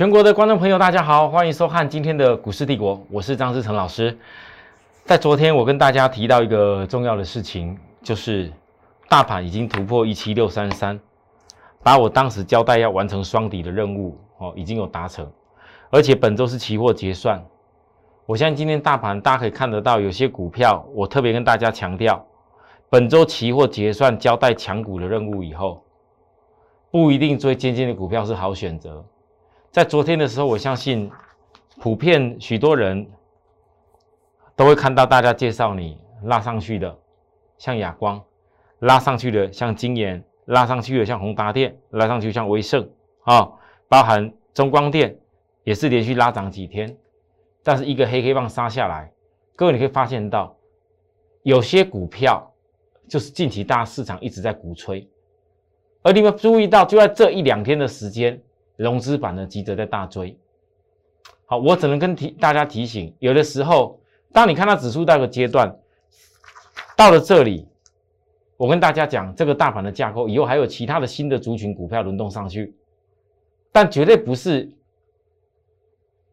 全国的观众朋友，大家好，欢迎收看今天的股市帝国，我是张志成老师。在昨天，我跟大家提到一个重要的事情，就是大盘已经突破一七六三三，把我当时交代要完成双底的任务哦，已经有达成，而且本周是期货结算。我相信今天大盘大家可以看得到，有些股票我特别跟大家强调，本周期货结算交代强股的任务以后，不一定追尖尖的股票是好选择。在昨天的时候，我相信普遍许多人都会看到大家介绍你拉上去的，像亚光拉上去的，像金研拉上去的，像宏达电拉上去像威盛啊，包含中光电也是连续拉涨几天，但是一个黑黑棒杀下来，各位你可以发现到有些股票就是近期大市场一直在鼓吹，而你们注意到就在这一两天的时间。融资版呢急着在大追，好，我只能跟提大家提醒，有的时候，当你看到指数到一个阶段，到了这里，我跟大家讲，这个大盘的架构以后还有其他的新的族群股票轮动上去，但绝对不是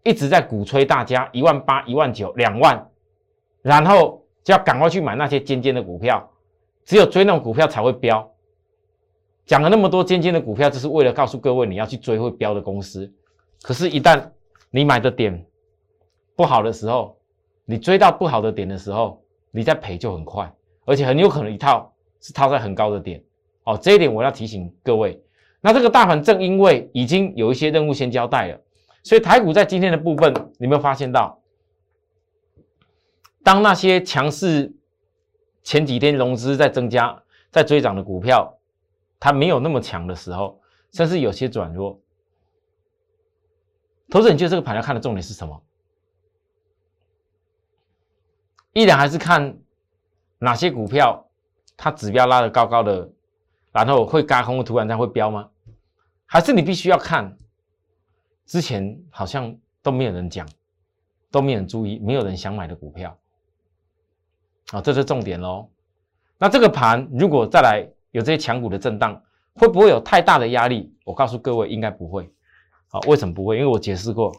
一直在鼓吹大家一万八、一万九、两万，然后就要赶快去买那些尖尖的股票，只有追那种股票才会飙。讲了那么多尖尖的股票，就是为了告诉各位你要去追会标的公司。可是，一旦你买的点不好的时候，你追到不好的点的时候，你再赔就很快，而且很有可能一套是套在很高的点。哦，这一点我要提醒各位。那这个大盘正因为已经有一些任务先交代了，所以台股在今天的部分，你有没有发现到，当那些强势前几天融资在增加、在追涨的股票。它没有那么强的时候，甚至有些转弱。投资人就这个盘要看的重点是什么？依然还是看哪些股票它指标拉得高高的，然后会嘎空，突然间会飙吗？还是你必须要看之前好像都没有人讲，都没有人注意，没有人想买的股票？啊，这是重点喽。那这个盘如果再来？有这些强股的震荡，会不会有太大的压力？我告诉各位，应该不会。好，为什么不会？因为我解释过，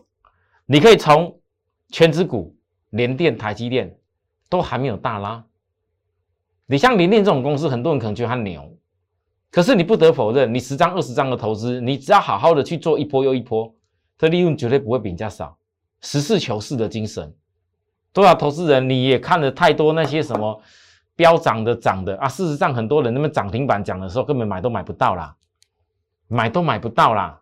你可以从全指股、联电、台积电都还没有大拉。你像联电这种公司，很多人可能觉得它牛，可是你不得否认，你十张、二十张的投资，你只要好好的去做一波又一波，这利润绝对不会比人家少。实事求是的精神，多少投资人你也看了太多那些什么。飙涨的涨的啊！事实上，很多人那么涨停板讲的时候，根本买都买不到啦，买都买不到啦。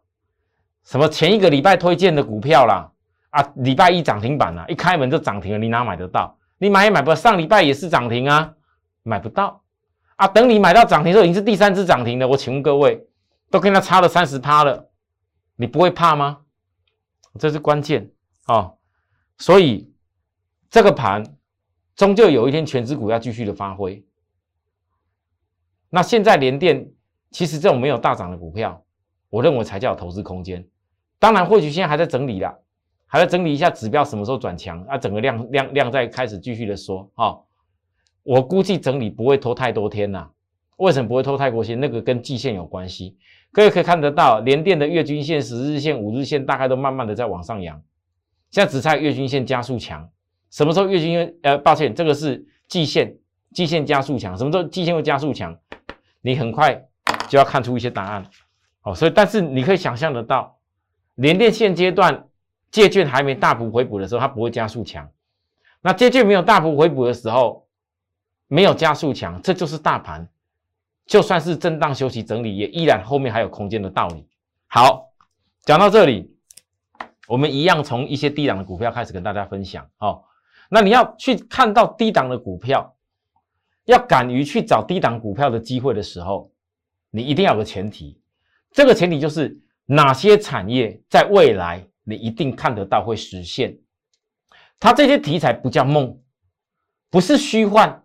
什么前一个礼拜推荐的股票啦，啊，礼拜一涨停板啦，一开门就涨停了，你哪买得到？你买也买不到。上礼拜也是涨停啊，买不到啊。等你买到涨停的时候，已经是第三只涨停了。我请问各位，都跟他差了三十趴了，你不会怕吗？这是关键啊。所以这个盘。终究有一天，全指股要继续的发挥。那现在联电，其实这种没有大涨的股票，我认为才叫投资空间。当然，或许现在还在整理啦，还在整理一下指标，什么时候转强啊？整个量量量再开始继续的说啊。我估计整理不会拖太多天呐。为什么不会拖太多天？那个跟季线有关系。各位可以看得到，联电的月均线、十日线、五日线大概都慢慢的在往上扬，现在只差月均线加速强。什么时候月均呃，抱歉，这个是季线，季线加速强。什么时候季线会加速强？你很快就要看出一些答案。哦，所以但是你可以想象得到，连电现阶段借券还没大幅回补的时候，它不会加速强。那借券没有大幅回补的时候，没有加速强，这就是大盘，就算是震荡休息整理，也依然后面还有空间的道理。好，讲到这里，我们一样从一些低档的股票开始跟大家分享。哦。那你要去看到低档的股票，要敢于去找低档股票的机会的时候，你一定要有个前提，这个前提就是哪些产业在未来你一定看得到会实现。它这些题材不叫梦，不是虚幻，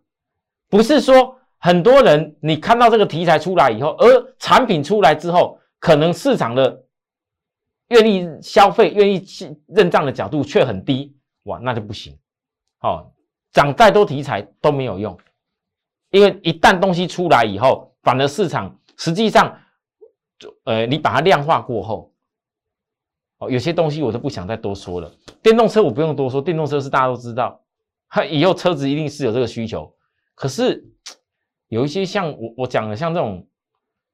不是说很多人你看到这个题材出来以后，而产品出来之后，可能市场的愿意消费、愿意认账的角度却很低，哇，那就不行。好，涨再多题材都没有用，因为一旦东西出来以后，反而市场实际上，呃，你把它量化过后，哦，有些东西我都不想再多说了。电动车我不用多说，电动车是大家都知道，它以后车子一定是有这个需求。可是有一些像我我讲的，像这种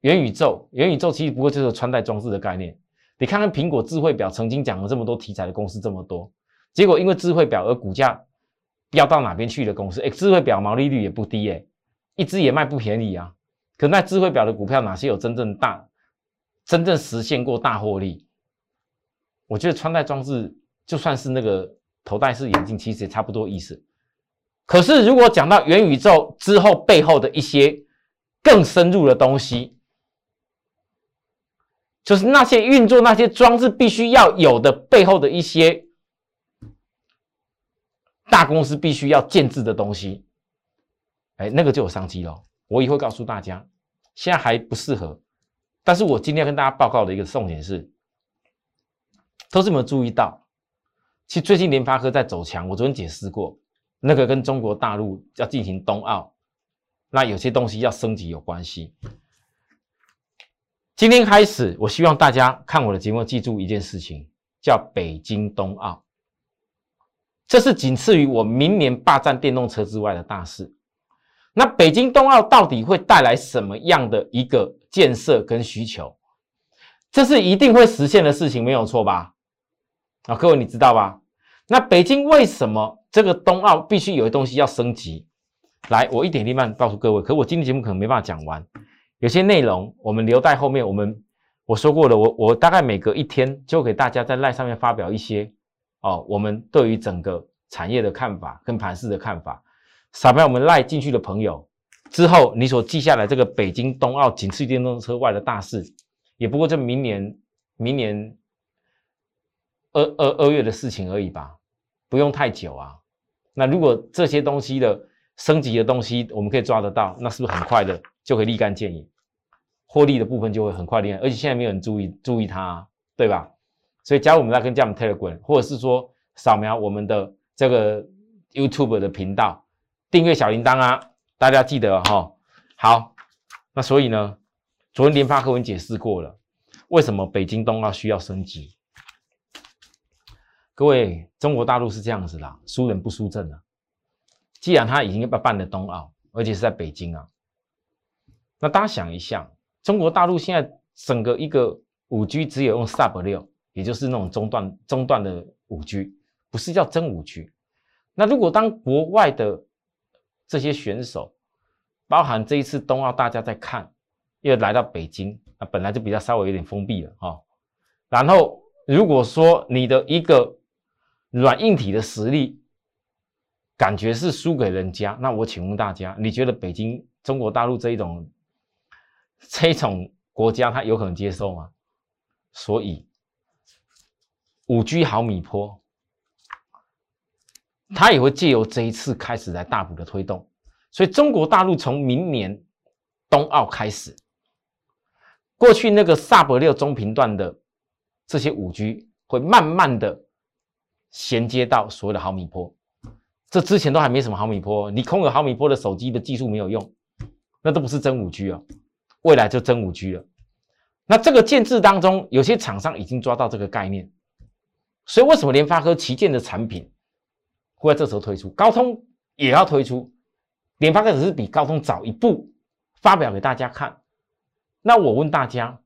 元宇宙，元宇宙其实不过就是穿戴装置的概念。你看看苹果智慧表曾经讲了这么多题材的公司这么多，结果因为智慧表而股价飙到哪边去的公司？哎，智慧表毛利率也不低哎，一只也卖不便宜啊。可那智慧表的股票哪些有真正大、真正实现过大获利？我觉得穿戴装置就算是那个头戴式眼镜，其实也差不多意思。可是如果讲到元宇宙之后背后的一些更深入的东西，就是那些运作那些装置必须要有的背后的一些大公司必须要建制的东西，哎，那个就有商机了。我以后告诉大家，现在还不适合。但是我今天要跟大家报告的一个重点是，都是有没有注意到？其实最近联发科在走强，我昨天解释过，那个跟中国大陆要进行冬奥，那有些东西要升级有关系。今天开始，我希望大家看我的节目，记住一件事情，叫北京冬奥，这是仅次于我明年霸占电动车之外的大事。那北京冬奥到底会带来什么样的一个建设跟需求？这是一定会实现的事情，没有错吧？啊，各位你知道吧？那北京为什么这个冬奥必须有些东西要升级？来，我一点一滴慢告诉各位。可我今天节目可能没办法讲完，有些内容我们留在后面。我们我说过了，我我大概每隔一天就给大家在赖上面发表一些哦，我们对于整个产业的看法跟盘市的看法。扫描我们赖进去的朋友之后，你所记下来这个北京冬奥仅次于电动车外的大事，也不过这明年明年二二二月的事情而已吧，不用太久啊。那如果这些东西的升级的东西我们可以抓得到，那是不是很快的就可以立竿见影，获利的部分就会很快立竿，而且现在没有人注意注意它，对吧？所以加入我们那跟加我们 Telegram，或者是说扫描我们的这个 YouTube 的频道。订阅小铃铛啊，大家记得哈。好，那所以呢，昨天联发科文解释过了，为什么北京冬奥需要升级？各位，中国大陆是这样子的，输人不输阵啊。既然他已经要办了冬奥，而且是在北京啊，那大家想一下，中国大陆现在整个一个五 G 只有用 Sub 六，也就是那种中段中段的五 G，不是叫真五 G。那如果当国外的这些选手，包含这一次冬奥，大家在看，又来到北京，那本来就比较稍微有点封闭了哈。然后，如果说你的一个软硬体的实力感觉是输给人家，那我请问大家，你觉得北京中国大陆这一种这一种国家，他有可能接受吗？所以，五 G 毫米波。它也会借由这一次开始来大幅的推动，所以中国大陆从明年冬奥开始，过去那个 Sub 六中频段的这些五 G 会慢慢的衔接到所谓的毫米波，这之前都还没什么毫米波，你空有毫米波的手机的技术没有用，那都不是真五 G 哦，未来就真五 G 了。那这个建制当中，有些厂商已经抓到这个概念，所以为什么联发科旗舰的产品？会在这时候推出，高通也要推出，联发科只是比高通早一步发表给大家看。那我问大家，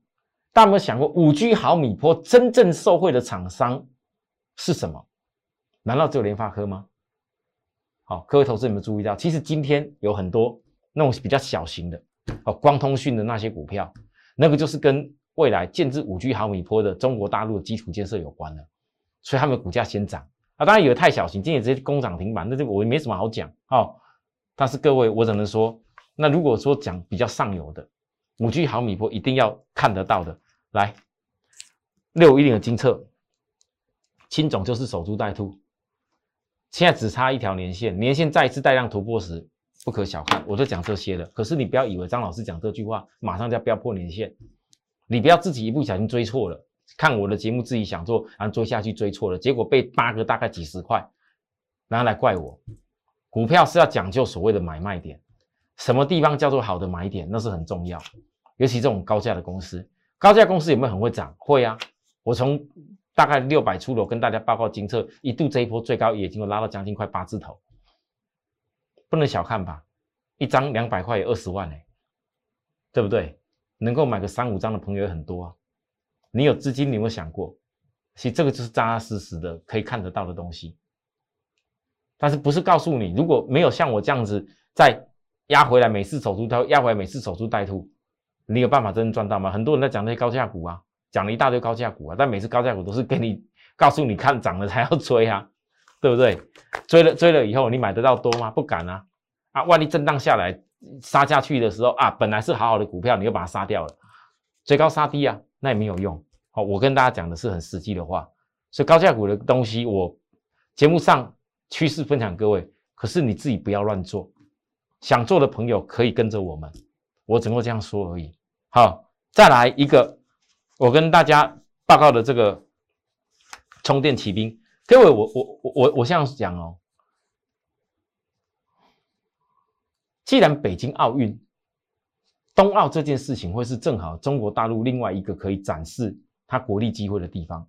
大家有没有想过，五 G 毫米波真正受惠的厂商是什么？难道只有联发科吗？好，各位投资有没有注意到，其实今天有很多那种比较小型的，哦，光通讯的那些股票，那个就是跟未来建制五 G 毫米波的中国大陆的基础建设有关的，所以他们股价先涨。啊，当然有的太小型，今天直接攻涨停板，那这我也没什么好讲哦。但是各位，我只能说，那如果说讲比较上游的五 G 毫米波，一定要看得到的，来六一零的金策，青总就是守株待兔，现在只差一条年线，年线再次带量突破时，不可小看。我就讲这些了，可是你不要以为张老师讲这句话，马上就要飙破年线，你不要自己一不小心追错了。看我的节目，自己想做，然后追下去追错了，结果被八个大概几十块，然后来怪我。股票是要讲究所谓的买卖点，什么地方叫做好的买点，那是很重要。尤其这种高价的公司，高价公司有没有很会涨？会啊。我从大概六百出头，跟大家报告金策一度这一波最高也经过拉到将近快八字头，不能小看吧？一张两百块也二十万哎，对不对？能够买个三五张的朋友也很多啊。你有资金，你有没有想过？其实这个就是扎扎实实的可以看得到的东西。但是不是告诉你，如果没有像我这样子再压回来，每次守株待压回来，每次守株待兔，你有办法真正赚到吗？很多人在讲那些高价股啊。讲了一大堆高价股啊，但每次高价股都是给你告诉你看涨了才要追啊，对不对？追了追了以后，你买得到多吗？不敢啊！啊，万一震荡下来杀下去的时候啊，本来是好好的股票，你又把它杀掉了，追高杀低啊，那也没有用。好，我跟大家讲的是很实际的话，所以高价股的东西，我节目上趋势分享各位，可是你自己不要乱做，想做的朋友可以跟着我们，我只能够这样说而已。好，再来一个。我跟大家报告的这个充电骑兵，各位，我我我我我这样讲哦。既然北京奥运、冬奥这件事情会是正好中国大陆另外一个可以展示它国力机会的地方，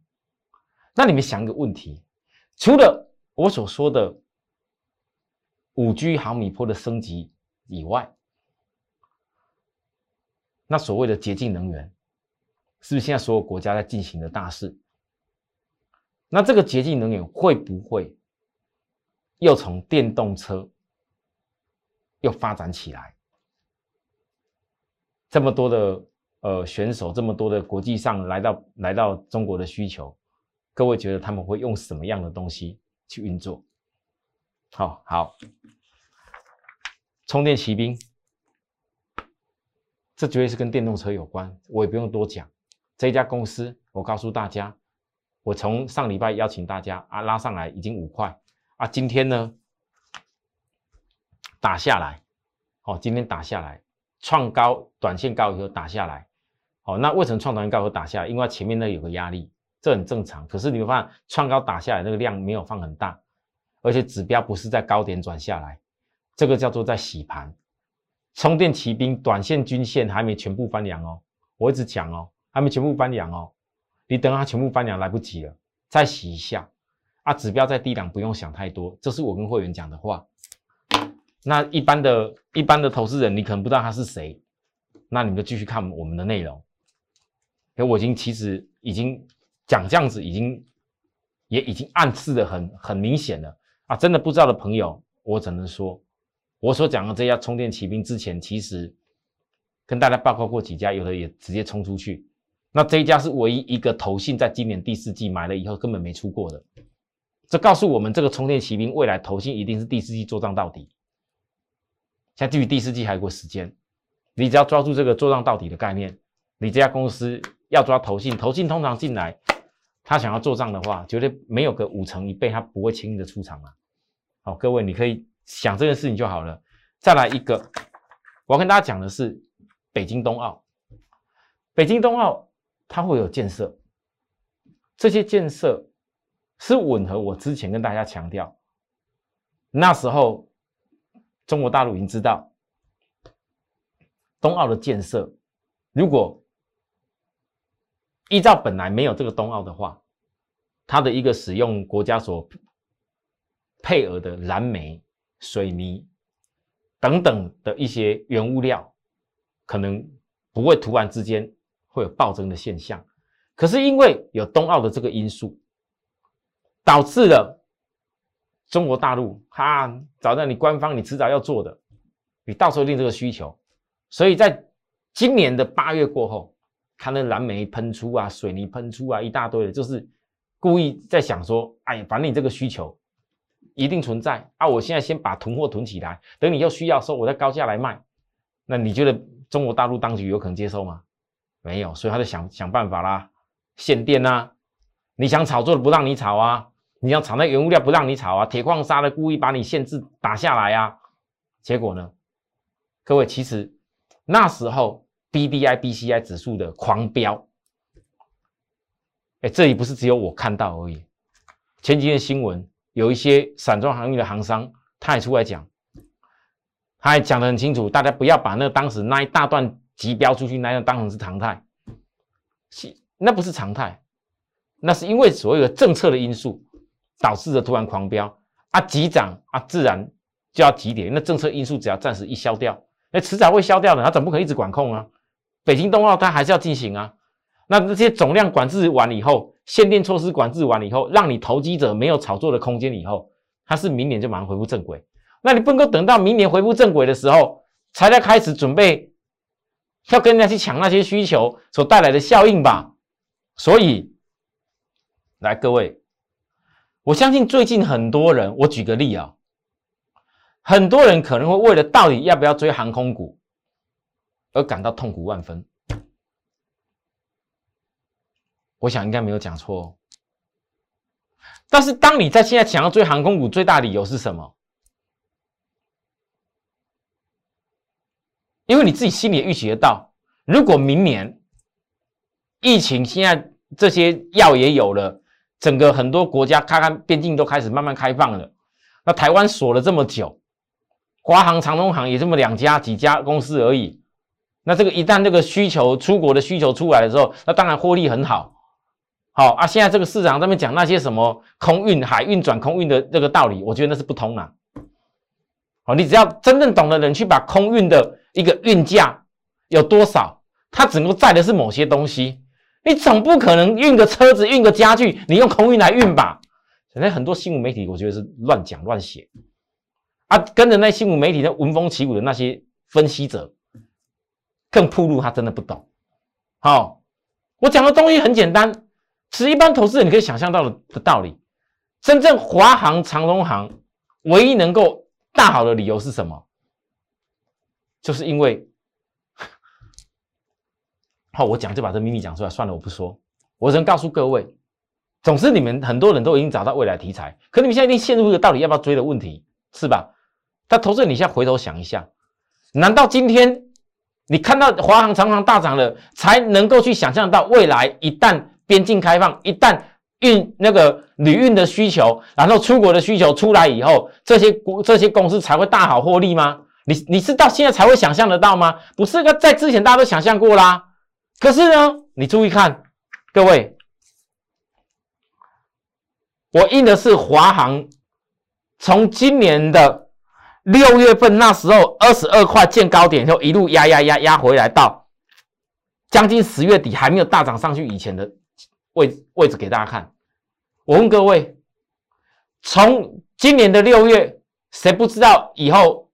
那你们想一个问题：除了我所说的五 G 毫米波的升级以外，那所谓的洁净能源？是不是现在所有国家在进行的大事？那这个洁净能源会不会又从电动车又发展起来？这么多的呃选手，这么多的国际上来到来到中国的需求，各位觉得他们会用什么样的东西去运作？好好，充电骑兵，这绝对是跟电动车有关，我也不用多讲。这家公司，我告诉大家，我从上礼拜邀请大家啊拉上来已经五块。啊，今天呢打下来，哦，今天打下来。创高，短线高以后打下来，哦，那为什么创短线高以后打下来？因为前面那有个压力，这很正常。可是你会发现创高打下来那个量没有放很大，而且指标不是在高点转下来，这个叫做在洗盘。充电骑兵短线均线还没全部翻阳哦，我一直讲哦。还没全部翻阳哦，你等它全部翻阳来不及了，再洗一下啊！指标在低档，不用想太多，这是我跟会员讲的话。那一般的一般的投资人，你可能不知道他是谁，那你们就继续看我们的内容。因为我已经其实已经讲这样子，已经也已经暗示的很很明显了啊！真的不知道的朋友，我只能说，我所讲的这家充电骑兵之前其实跟大家报告过几家，有的也直接冲出去。那这一家是唯一一个投信在今年第四季买了以后根本没出过的，这告诉我们这个充电骑兵未来投信一定是第四季做账到底。现在距离第四季还有个时间，你只要抓住这个做账到底的概念，你这家公司要抓投信，投信通常进来，他想要做账的话，绝对没有个五成一倍，他不会轻易的出场啊。好，各位你可以想这件事情就好了。再来一个，我要跟大家讲的是北京冬奥，北京冬奥。它会有建设，这些建设是吻合我之前跟大家强调，那时候中国大陆已经知道冬奥的建设，如果依照本来没有这个冬奥的话，它的一个使用国家所配额的燃煤、水泥等等的一些原物料，可能不会突然之间。会有暴增的现象，可是因为有冬奥的这个因素，导致了中国大陆哈找到你官方，你迟早要做的，你到时候定这个需求，所以在今年的八月过后，看那蓝莓喷出啊，水泥喷出啊，一大堆的，就是故意在想说，哎，反正你这个需求一定存在啊，我现在先把囤货囤起来，等你要需要时候，我再高价来卖，那你觉得中国大陆当局有可能接受吗？没有，所以他就想想办法啦，限电呐，你想炒作的不让你炒啊，你要炒那原物料不让你炒啊，铁矿砂的故意把你限制打下来啊，结果呢，各位其实那时候 B D I B C I 指数的狂飙，哎，这里不是只有我看到而已，前几天新闻有一些散装航运的行商，他也出来讲，他也讲得很清楚，大家不要把那当时那一大段。急飙出去，那样当成是常态，是那不是常态，那是因为所有的政策的因素。导致的突然狂飙啊，急涨啊，自然就要急跌。那政策因素只要暂时一消掉，那迟早会消掉的，它总不可能一直管控啊。北京冬奥它还是要进行啊。那这些总量管制完以后，限电措施管制完以后，让你投机者没有炒作的空间以后，它是明年就马上恢复正轨。那你不能够等到明年恢复正轨的时候，才在开始准备要跟人家去抢那些需求所带来的效应吧？所以，来各位，我相信最近很多人，我举个例啊，很多人可能会为了到底要不要追航空股而感到痛苦万分。我想应该没有讲错，但是当你在现在想要追航空股，最大理由是什么？因为你自己心里预期得到，如果明年疫情现在这些药也有了，整个很多国家看看边境都开始慢慢开放了，那台湾锁了这么久，华航、长东航也这么两家几家公司而已，那这个一旦这个需求出国的需求出来的时候，那当然获利很好。好啊，现在这个市场上面讲那些什么空运、海运转空运的这个道理，我觉得那是不通啊。好，你只要真正懂的人去把空运的一个运价有多少，它只能够载的是某些东西，你总不可能运个车子、运个家具，你用空运来运吧？现在很多新闻媒体，我觉得是乱讲乱写啊，跟着那新闻媒体的闻风起舞的那些分析者，更铺路他真的不懂。好，我讲的东西很简单。是一般投资人你可以想象到的的道理。真正华航、长荣航唯一能够大好的理由是什么？就是因为，好，我讲就把这秘密讲出来算了，我不说。我只能告诉各位，总之你们很多人都已经找到未来题材，可你们现在一定陷入一个到底要不要追的问题，是吧？但投资人，你现在回头想一下，难道今天你看到华航、长航大涨了，才能够去想象到未来一旦？边境开放，一旦运那个旅运的需求，然后出国的需求出来以后，这些国这些公司才会大好获利吗？你你是到现在才会想象得到吗？不是，个在之前大家都想象过啦。可是呢，你注意看，各位，我印的是华航，从今年的六月份那时候二十二块见高点，就一路压压压压回来，到将近十月底还没有大涨上去以前的。位位置给大家看，我问各位，从今年的六月，谁不知道以后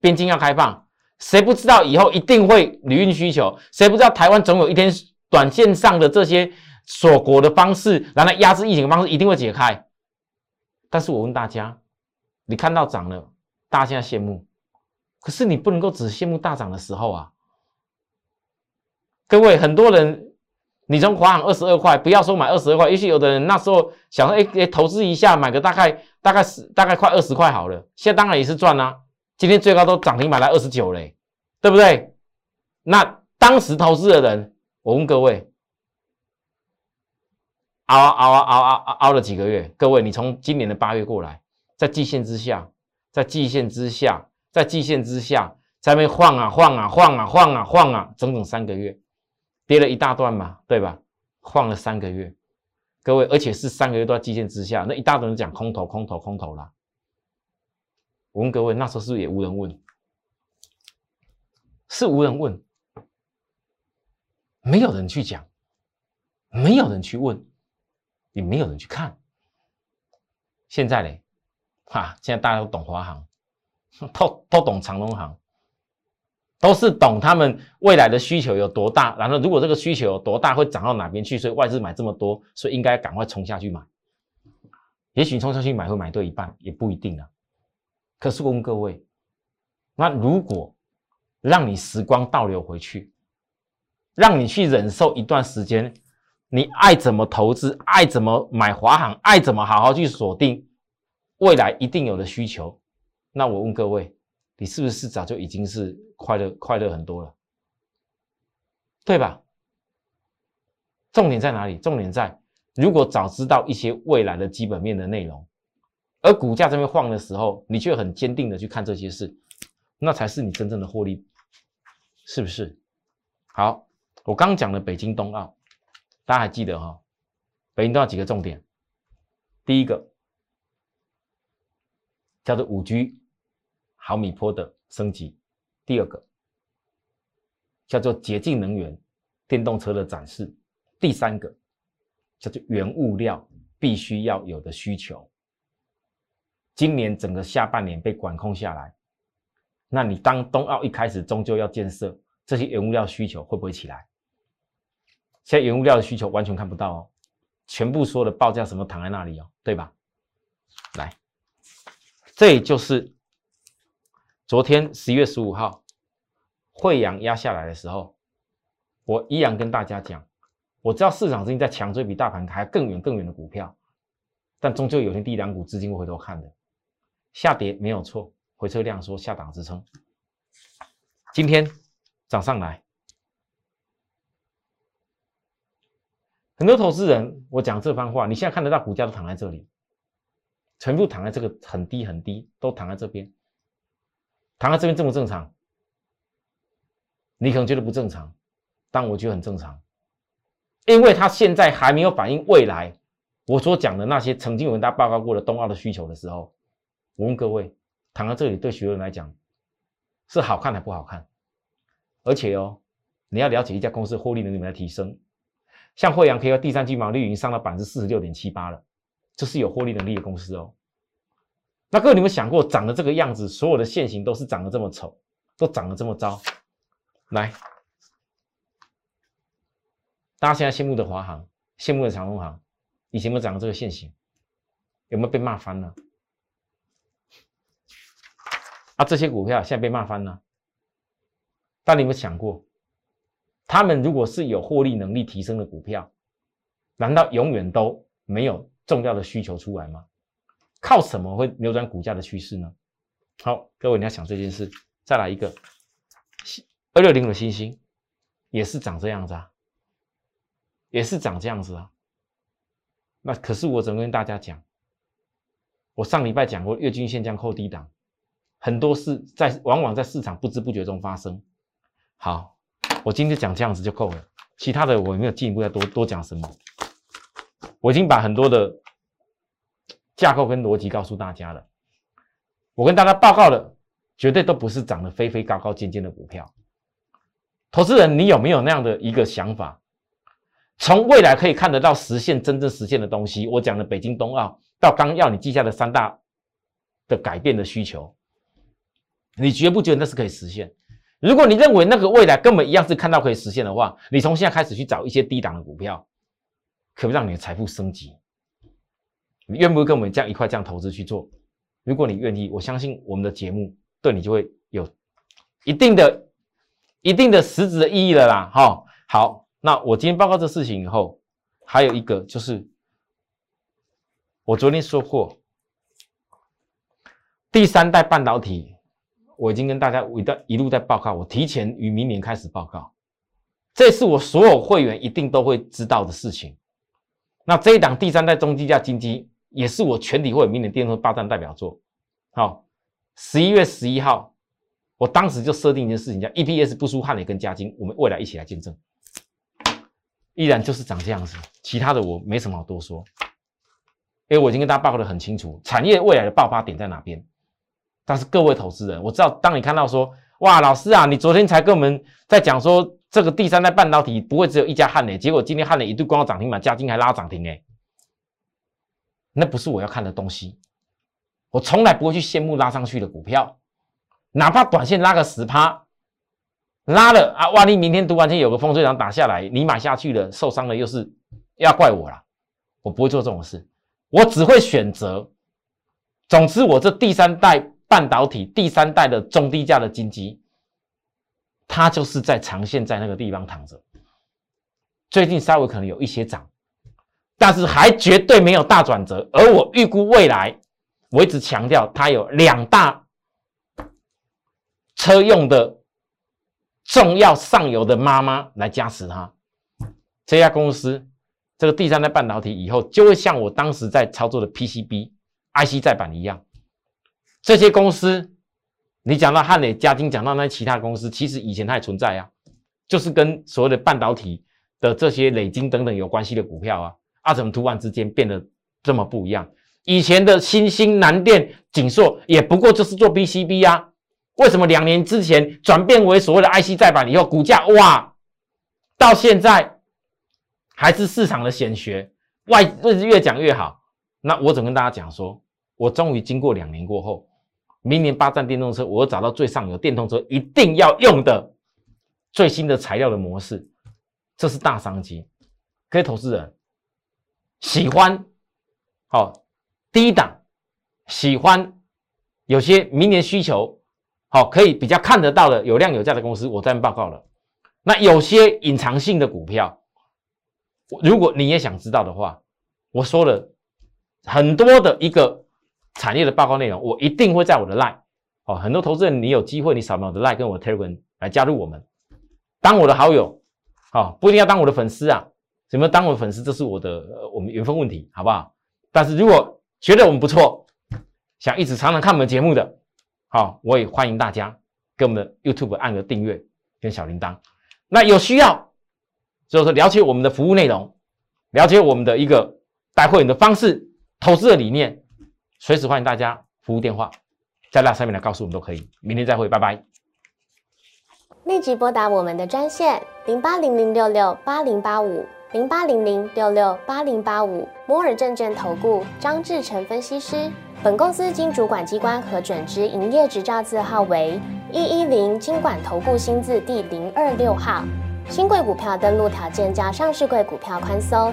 边境要开放？谁不知道以后一定会旅运需求？谁不知道台湾总有一天短线上的这些锁国的方式，然后压制疫情的方式一定会解开？但是我问大家，你看到涨了，大家羡慕，可是你不能够只羡慕大涨的时候啊！各位很多人。你从华航二十二块，不要说买二十二块，也许有的人那时候想说，哎，投资一下，买个大概大概是大概快二十块好了。现在当然也是赚啦，今天最高都涨停买了二十九嘞，对不对？那当时投资的人，我问各位，熬啊熬啊熬啊熬了几个月？各位，你从今年的八月过来，在季线之下，在季线之下，在季线之下，在那晃啊晃啊晃啊晃啊晃啊，整整三个月。跌了一大段嘛，对吧？晃了三个月，各位，而且是三个月都在基线之下，那一大堆人讲空头、空头、空头啦。我问各位，那时候是不是也无人问？是无人问，没有人去讲，没有人去问，也没有人去看。现在呢？哈，现在大家都懂华航，都都懂长隆航。都是懂他们未来的需求有多大，然后如果这个需求有多大，会涨到哪边去，所以外资买这么多，所以应该赶快冲下去买。也许冲下去买会买对一半，也不一定啊。可是我问各位，那如果让你时光倒流回去，让你去忍受一段时间，你爱怎么投资，爱怎么买华航，爱怎么好好去锁定未来一定有的需求，那我问各位。你是不是早就已经是快乐快乐很多了，对吧？重点在哪里？重点在如果早知道一些未来的基本面的内容，而股价这边晃的时候，你却很坚定的去看这些事，那才是你真正的获利，是不是？好，我刚讲的北京冬奥，大家还记得哈？北京都要几个重点，第一个叫做五 G 毫米波的升级，第二个叫做洁净能源电动车的展示，第三个叫做原物料必须要有的需求。今年整个下半年被管控下来，那你当冬奥一开始，终究要建设这些原物料需求会不会起来？现在原物料的需求完全看不到哦，全部所有的报价什么躺在那里哦，对吧？来，这就是昨天十一月十五号汇阳压下来的时候，我依然跟大家讲，我知道市场资金在强追比大盘还更远更远的股票，但终究有天第两股资金会回头看的。下跌没有错，回撤量说下档支撑，今天涨上来，很多投资人，我讲这番话，你现在看得到股价都躺在这里，全部躺在这个很低很低，都躺在这边，躺在这边正不正常？你可能觉得不正常，但我觉得很正常，因为它现在还没有反映未来我所讲的那些曾经有人大报告过的冬奥的需求的时候。我问各位，躺在这里对学员来讲是好看还不好看？而且哦，你要了解一家公司获利能力来提升，像惠阳 K 第三季毛利率已经上到百分之四十六点七八了，这是有获利能力的公司哦。那各位，你们想过长得这个样子，所有的线型都是长得这么丑，都长得这么糟？来，大家现在羡慕的华航，羡慕的长荣航，以前有没有长得这个线型？有没有被骂翻了？啊这些股票现在被骂翻了。但你有没有想过，他们如果是有获利能力提升的股票，难道永远都没有重要的需求出来吗？靠什么会扭转股价的趋势呢？好，各位你要想这件事。再来一个，二六零的星星也是长这样子啊，也是长这样子啊。那可是我怎么跟大家讲？我上礼拜讲过，月均线将扣低档。很多事在往往在市场不知不觉中发生。好，我今天讲这样子就够了，其他的我没有进一步再多多讲什么。我已经把很多的架构跟逻辑告诉大家了。我跟大家报告的绝对都不是涨得飞飞高高尖尖的股票。投资人，你有没有那样的一个想法？从未来可以看得到实现真正实现的东西，我讲的北京冬奥到刚要你记下的三大的改变的需求。你觉不觉得那是可以实现？如果你认为那个未来根本一样是看到可以实现的话，你从现在开始去找一些低档的股票，可不让你的财富升级？你愿不愿意跟我们这样一块这样投资去做？如果你愿意，我相信我们的节目对你就会有一定的、一定的实质的意义了啦。哈，好，那我今天报告这事情以后，还有一个就是，我昨天说过，第三代半导体。我已经跟大家一在一路在报告，我提前于明年开始报告，这是我所有会员一定都会知道的事情。那这一档第三代中低价金基，也是我全体会员明年电动霸占代表作。好，十一月十一号，我当时就设定一件事情，叫 EPS 不输汉磊跟嘉金，我们未来一起来见证。依然就是长这样子，其他的我没什么好多说，因为我已经跟大家报告的很清楚，产业未来的爆发点在哪边。但是各位投资人，我知道，当你看到说，哇，老师啊，你昨天才跟我们在讲说，这个第三代半导体不会只有一家汉磊，结果今天汉磊一度光涨停板，加金还拉涨停哎，那不是我要看的东西。我从来不会去羡慕拉上去的股票，哪怕短线拉个十趴，拉了啊，万一明天读完天有个风吹场打下来，你买下去了，受伤了又是要怪我了，我不会做这种事，我只会选择。总之，我这第三代。半导体第三代的中低价的金基，它就是在长线在那个地方躺着。最近稍微可能有一些涨，但是还绝对没有大转折。而我预估未来，我一直强调它有两大车用的重要上游的妈妈来加持它。这家公司这个第三代半导体以后就会像我当时在操作的 PCB、IC 再版一样。这些公司，你讲到汉磊、嘉金，讲到那其他公司，其实以前它也存在啊，就是跟所谓的半导体的这些磊晶等等有关系的股票啊，啊，怎么突然之间变得这么不一样？以前的新兴、南电、景硕也不过就是做 PCB 啊，为什么两年之前转变为所谓的 IC 再版以后，股价哇，到现在还是市场的显学，外日子越讲越好。那我怎么跟大家讲说，我终于经过两年过后，明年八站电动车，我找到最上游电动车一定要用的最新的材料的模式，这是大商机。各位投资人喜欢好。低档喜欢有些明年需求好，可以比较看得到的有量有价的公司，我这边报告了。那有些隐藏性的股票，如果你也想知道的话，我说了很多的一个产业的报告内容，我一定会在我的 line 哦。很多投资人，你有机会你扫描我的 line 跟我的 telegram 来加入我们，当我的好友，好不一定要当我的粉丝啊，怎么当我的粉丝，这是我的我们缘分问题，好不好？但是如果觉得我们不错，想一直常常看我们节目的，好，我也欢迎大家给我们的 YouTube 按个订阅跟小铃铛。那有需要，就是说了解我们的服务内容，了解我们的一个带会员的方式、投资的理念，随时欢迎大家服务电话在那上面来告诉我们都可以。明天再会，拜拜。立即拨打我们的专线零八零零六六八零八五。零八零零六六八零八五摩尔证券投顾张志成分析师。本公司经主管机关核准之营业执照字号为一一零金管投顾新字第零二六号。新贵股票登录条件较上市贵股票宽松，